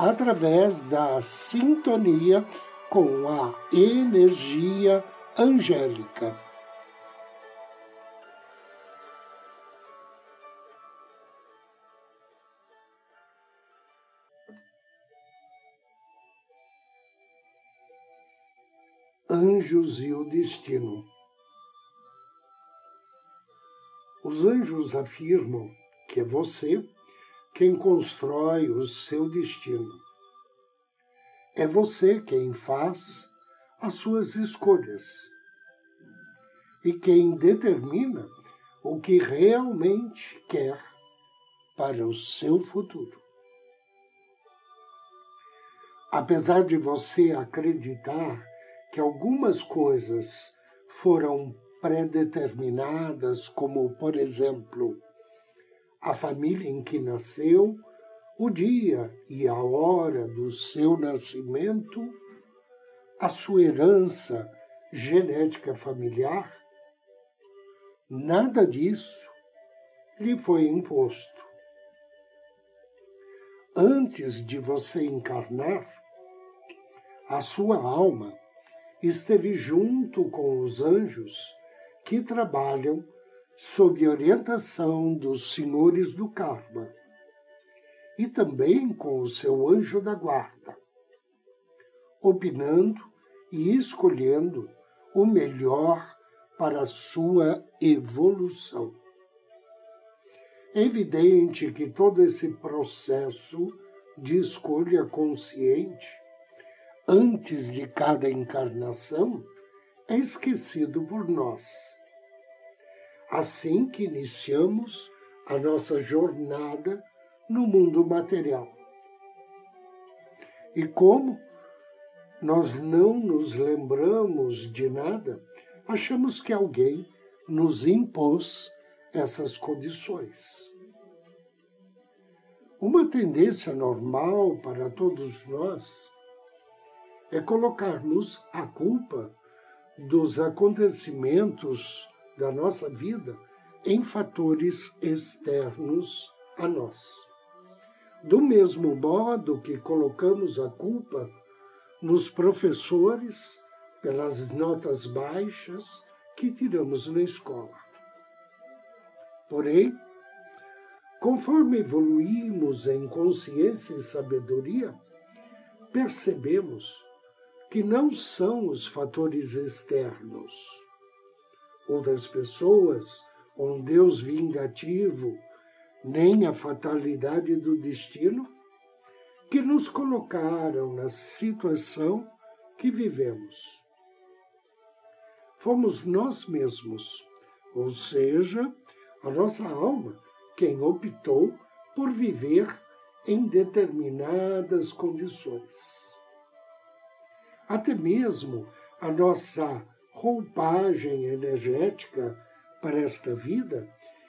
através da sintonia com a energia angélica. Anjos e o destino. Os anjos afirmam que é você quem constrói o seu destino. É você quem faz as suas escolhas e quem determina o que realmente quer para o seu futuro. Apesar de você acreditar que algumas coisas foram predeterminadas, como, por exemplo, a família em que nasceu, o dia e a hora do seu nascimento, a sua herança genética familiar, nada disso lhe foi imposto. Antes de você encarnar, a sua alma esteve junto com os anjos que trabalham sob orientação dos senhores do karma e também com o seu anjo da guarda, opinando e escolhendo o melhor para a sua evolução. É evidente que todo esse processo de escolha consciente, antes de cada encarnação, é esquecido por nós assim que iniciamos a nossa jornada no mundo material. E como nós não nos lembramos de nada, achamos que alguém nos impôs essas condições. Uma tendência normal para todos nós é colocarmos a culpa dos acontecimentos da nossa vida em fatores externos a nós. Do mesmo modo que colocamos a culpa nos professores pelas notas baixas que tiramos na escola. Porém, conforme evoluímos em consciência e sabedoria, percebemos que não são os fatores externos outras pessoas, um Deus vingativo, nem a fatalidade do destino, que nos colocaram na situação que vivemos. Fomos nós mesmos, ou seja, a nossa alma, quem optou por viver em determinadas condições. Até mesmo a nossa roupagem energética para esta vida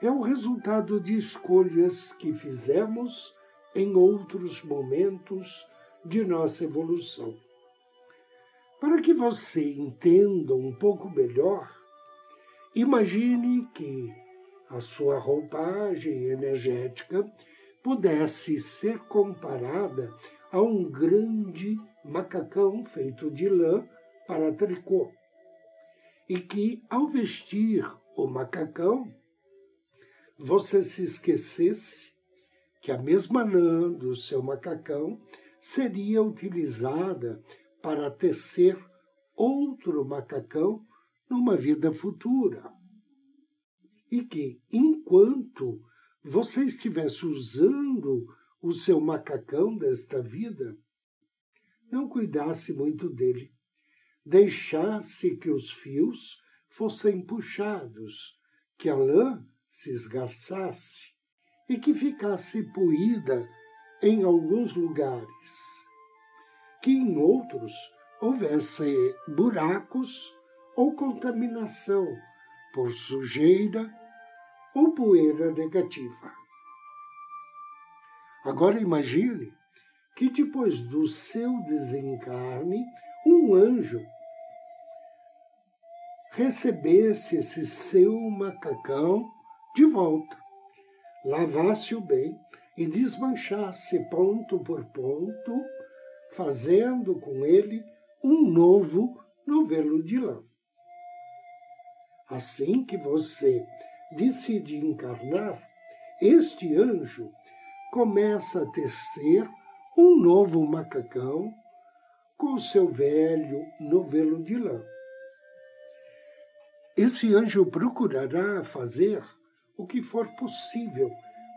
é o resultado de escolhas que fizemos em outros momentos de nossa evolução. Para que você entenda um pouco melhor, imagine que a sua roupagem energética pudesse ser comparada a um grande macacão feito de lã para tricô e que, ao vestir o macacão, você se esquecesse que a mesma lã do seu macacão seria utilizada para tecer outro macacão numa vida futura. E que, enquanto você estivesse usando o seu macacão desta vida, não cuidasse muito dele deixasse que os fios fossem puxados, que a lã se esgarçasse e que ficasse poída em alguns lugares, que em outros houvesse buracos ou contaminação por sujeira ou poeira negativa. Agora imagine que depois do seu desencarne, um anjo recebesse esse seu macacão de volta, lavasse-o bem e desmanchasse ponto por ponto, fazendo com ele um novo novelo de lã. Assim que você decide encarnar, este anjo começa a tecer um novo macacão com seu velho novelo de lã. Esse anjo procurará fazer o que for possível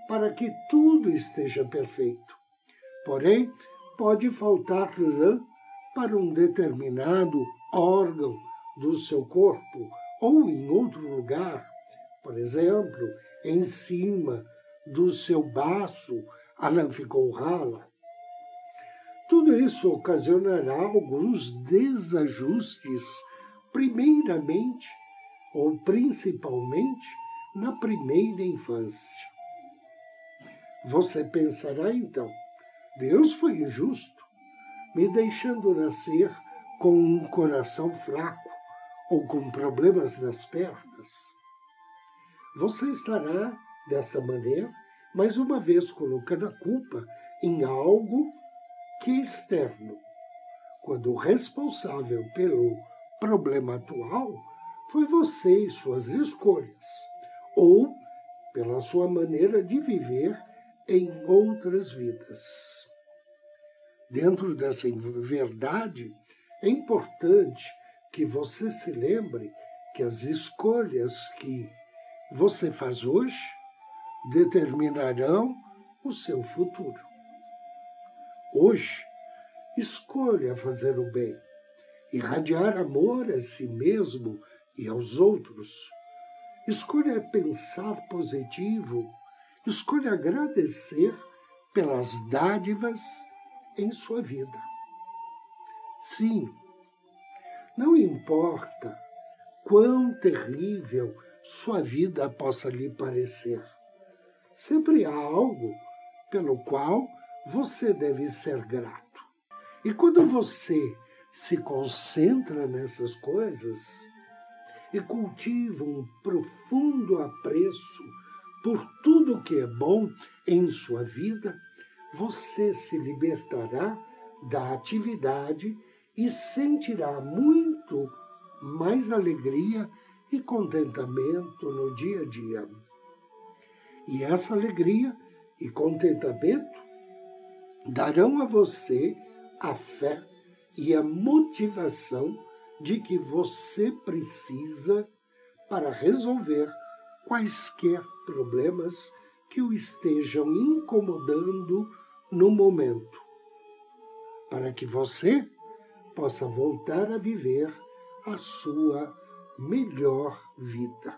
para que tudo esteja perfeito. Porém, pode faltar lã para um determinado órgão do seu corpo ou em outro lugar, por exemplo, em cima do seu baço, a lã ficou rala. Tudo isso ocasionará alguns desajustes, primeiramente ou principalmente na primeira infância. Você pensará então, Deus foi injusto, me deixando nascer com um coração fraco ou com problemas nas pernas. Você estará, desta maneira, mais uma vez colocando a culpa em algo que externo, quando o responsável pelo problema atual foi você e suas escolhas, ou pela sua maneira de viver em outras vidas. Dentro dessa verdade, é importante que você se lembre que as escolhas que você faz hoje determinarão o seu futuro. Hoje, escolha fazer o bem, irradiar amor a si mesmo e aos outros. Escolha pensar positivo Escolha agradecer pelas dádivas em sua vida. Sim, não importa quão terrível sua vida possa lhe parecer, sempre há algo pelo qual você deve ser grato. E quando você se concentra nessas coisas e cultiva um profundo apreço por tudo que é bom em sua vida, você se libertará da atividade e sentirá muito mais alegria e contentamento no dia a dia. E essa alegria e contentamento darão a você a fé e a motivação de que você precisa para resolver quaisquer problemas que o estejam incomodando no momento, para que você possa voltar a viver a sua melhor vida.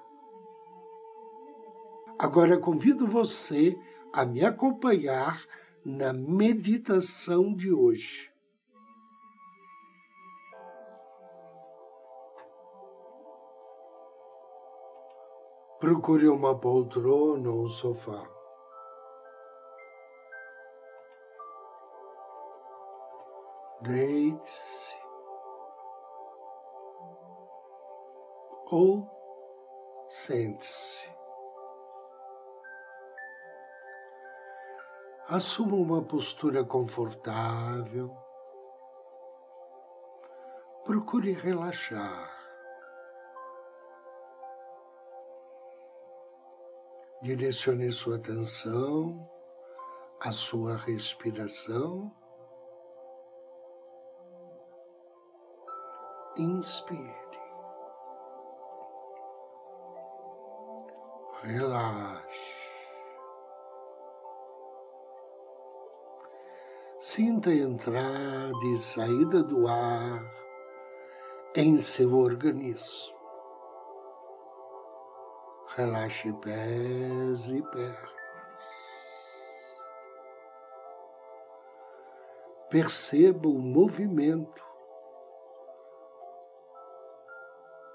Agora convido você a me acompanhar na meditação de hoje. Procure uma poltrona ou um sofá. Deite-se ou sente-se. Assuma uma postura confortável. Procure relaxar. Direcione sua atenção à sua respiração. Inspire. Relaxe. Sinta a entrada e saída do ar em seu organismo. Relaxe pés e pernas. Perceba o movimento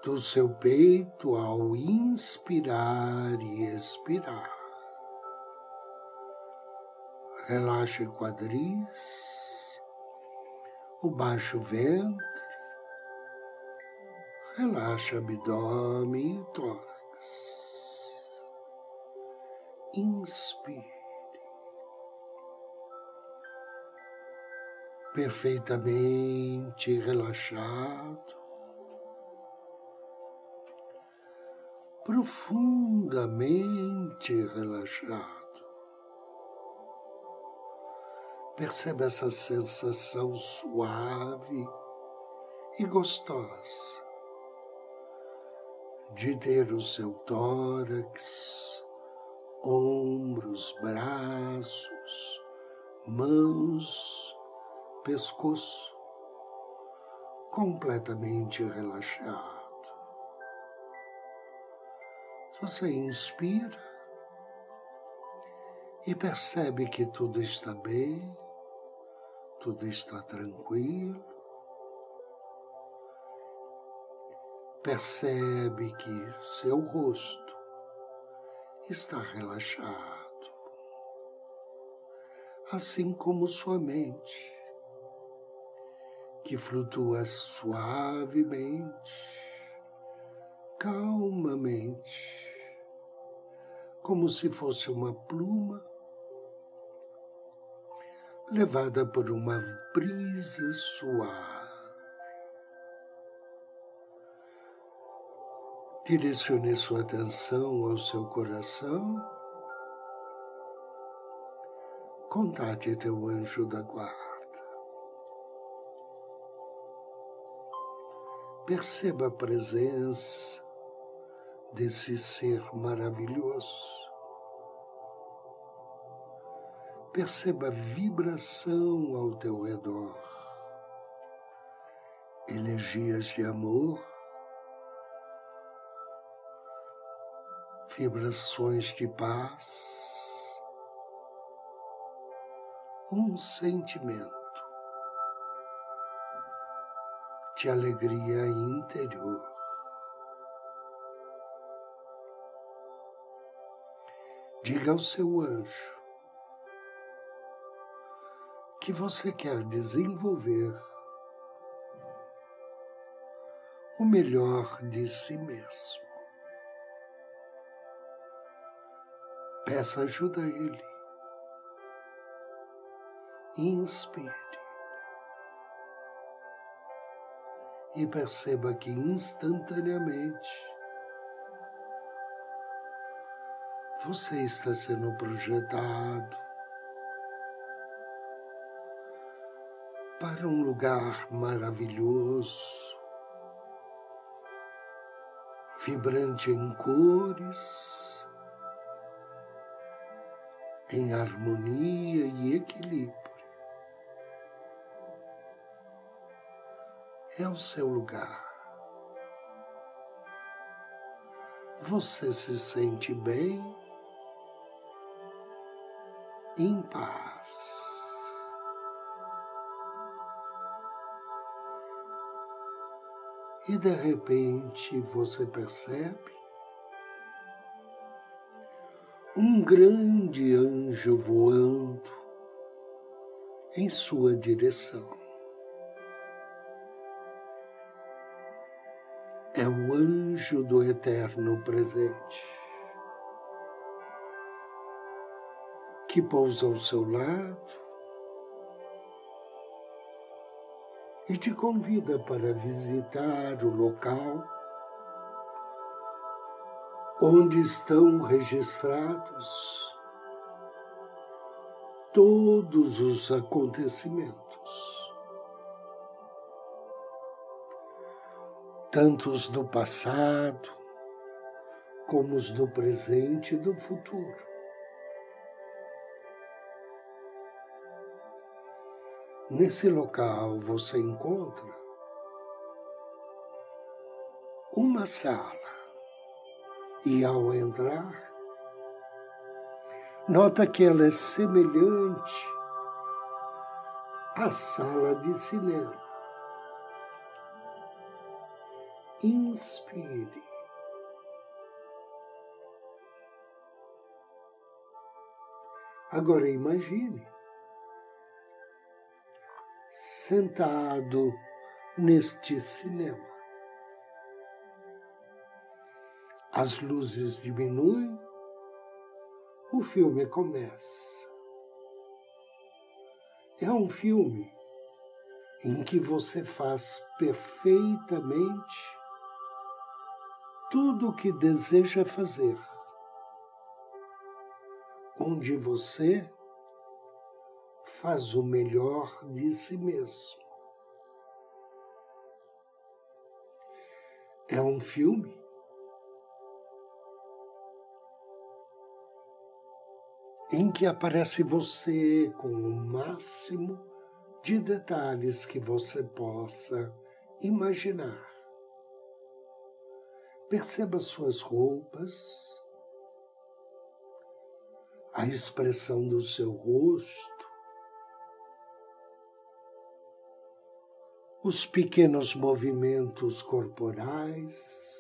do seu peito ao inspirar e expirar. Relaxe quadris, o baixo ventre, relaxe abdômen e tórax. Inspire. Perfeitamente relaxado. profundamente relaxado. Percebe essa sensação suave e gostosa de ter o seu tórax, ombros, braços, mãos, pescoço completamente relaxado. Você inspira e percebe que tudo está bem, tudo está tranquilo. Percebe que seu rosto está relaxado, assim como sua mente, que flutua suavemente, calmamente como se fosse uma pluma levada por uma brisa suave. Direcione sua atenção ao seu coração. Contate teu anjo da guarda. Perceba a presença desse ser maravilhoso. Perceba a vibração ao teu redor, energias de amor, vibrações de paz, um sentimento de alegria interior. Diga ao seu anjo que você quer desenvolver o melhor de si mesmo. Peça ajuda a ele. Inspire. E perceba que instantaneamente Você está sendo projetado para um lugar maravilhoso, vibrante em cores, em harmonia e equilíbrio. É o seu lugar. Você se sente bem em paz. E de repente você percebe um grande anjo voando em sua direção. É o anjo do eterno presente. que pousa ao seu lado e te convida para visitar o local onde estão registrados todos os acontecimentos, tanto os do passado como os do presente e do futuro. Nesse local você encontra uma sala e ao entrar, nota que ela é semelhante a sala de cinema. Inspire. Agora imagine sentado neste cinema. As luzes diminuem, o filme começa. É um filme em que você faz perfeitamente tudo o que deseja fazer, onde você faz o melhor de si mesmo. É um filme em que aparece você com o máximo de detalhes que você possa imaginar. Perceba suas roupas, a expressão do seu rosto, os pequenos movimentos corporais,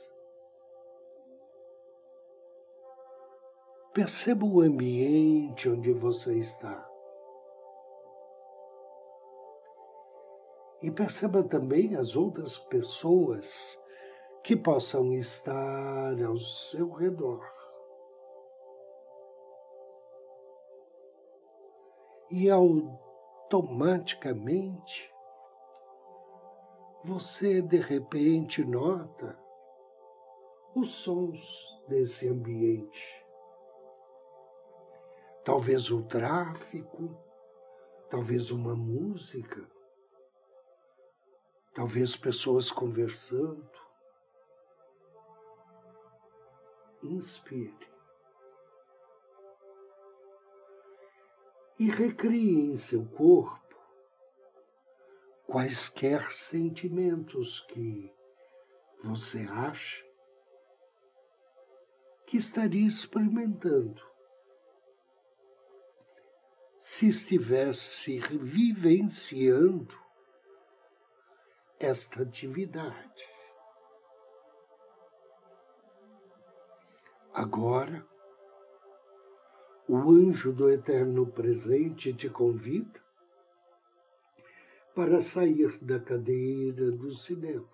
Perceba o ambiente onde você está. E perceba também as outras pessoas que possam estar ao seu redor. E automaticamente você de repente nota os sons desse ambiente talvez o tráfico, talvez uma música, talvez pessoas conversando. Inspire. E recrie em seu corpo quaisquer sentimentos que você acha que estaria experimentando se estivesse vivenciando esta atividade. Agora, o anjo do eterno presente te convida para sair da cadeira do cinema.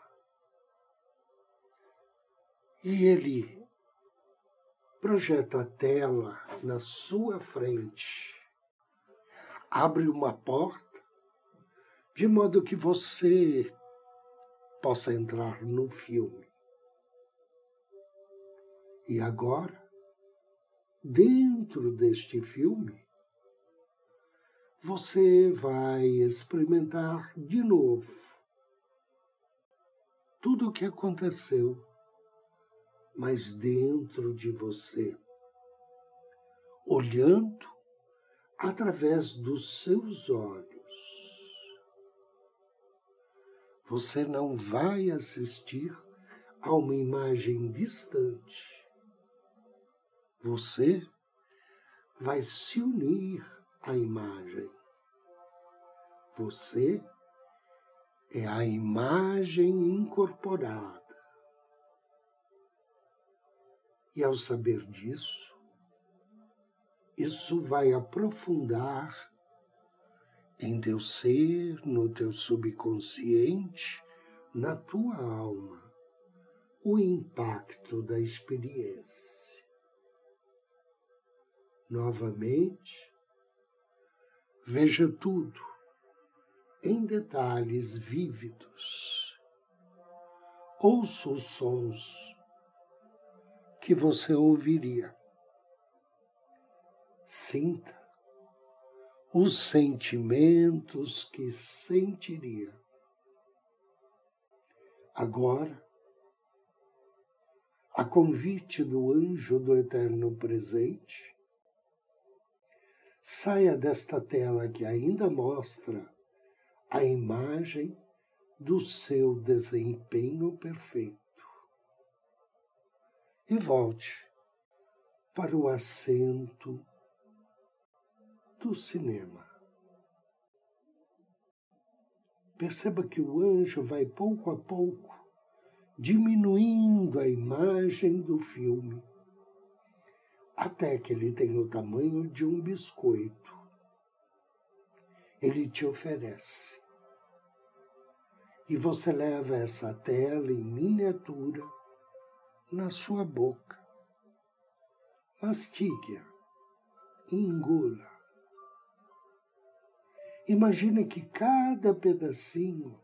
E ele projeta a tela na sua frente abre uma porta de modo que você possa entrar no filme. E agora, dentro deste filme, você vai experimentar de novo tudo o que aconteceu, mas dentro de você, olhando através dos seus olhos. Você não vai assistir a uma imagem distante. Você vai se unir à imagem. Você é a imagem incorporada. E ao saber disso, isso vai aprofundar em teu ser, no teu subconsciente, na tua alma, o impacto da experiência. Novamente, veja tudo em detalhes vívidos. Ouça os sons que você ouviria sinta os sentimentos que sentiria. Agora, a convite do anjo do eterno presente, saia desta tela que ainda mostra a imagem do seu desempenho perfeito e volte para o assento do cinema. perceba que o anjo vai pouco a pouco diminuindo a imagem do filme, até que ele tem o tamanho de um biscoito. Ele te oferece. E você leva essa tela em miniatura na sua boca. Mastigue-a, engula. Imagine que cada pedacinho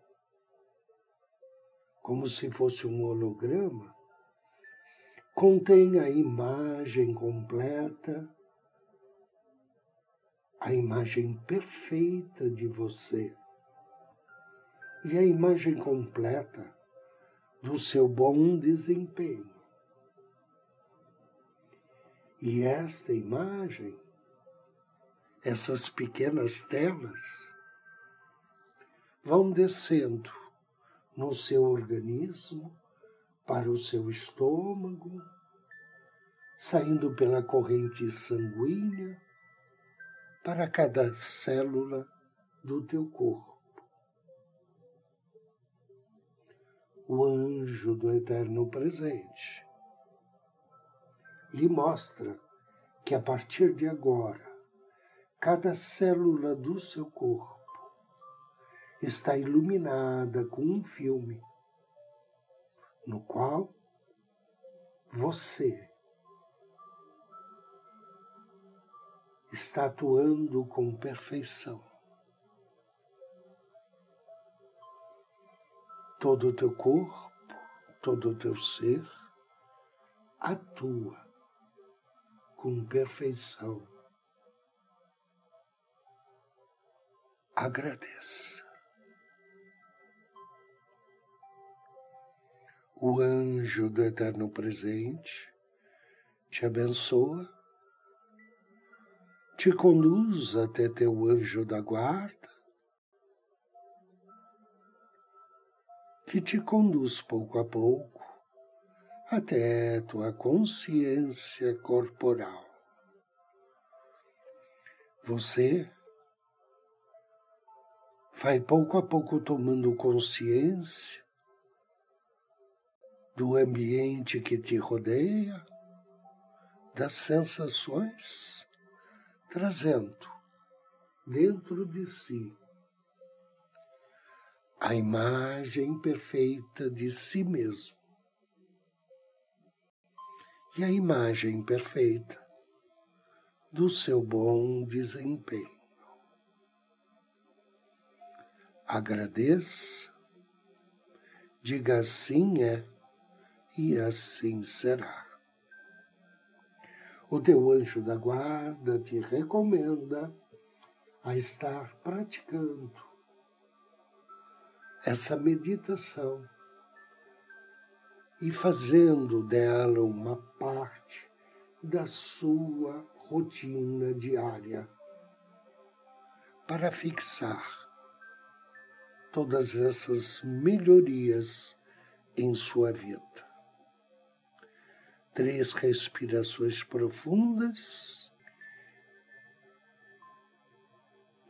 como se fosse um holograma, contém a imagem completa, a imagem perfeita de você e a imagem completa do seu bom desempenho. E esta imagem, essas pequenas telas, vão descendo no seu organismo, para o seu estômago, saindo pela corrente sanguínea para cada célula do teu corpo. O anjo do eterno presente lhe mostra que a partir de agora, cada célula do seu corpo está iluminada com um filme no qual você está atuando com perfeição. Todo o teu corpo, todo o teu ser atua com perfeição. Agradeça. O anjo do eterno presente te abençoa, te conduz até teu anjo da guarda, que te conduz pouco a pouco até tua consciência corporal. Você vai pouco a pouco tomando consciência do ambiente que te rodeia, das sensações, trazendo dentro de si a imagem perfeita de si mesmo e a imagem perfeita do seu bom desempenho. Agradeça, diga assim é e assim será. O teu anjo da guarda te recomenda a estar praticando essa meditação e fazendo dela uma parte da sua rotina diária para fixar todas essas melhorias em sua vida três respirações profundas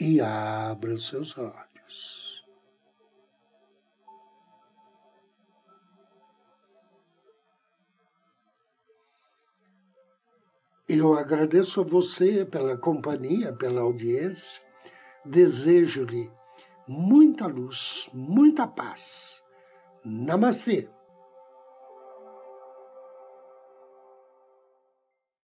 e abra os seus olhos. Eu agradeço a você pela companhia, pela audiência. Desejo-lhe muita luz, muita paz. Namastê.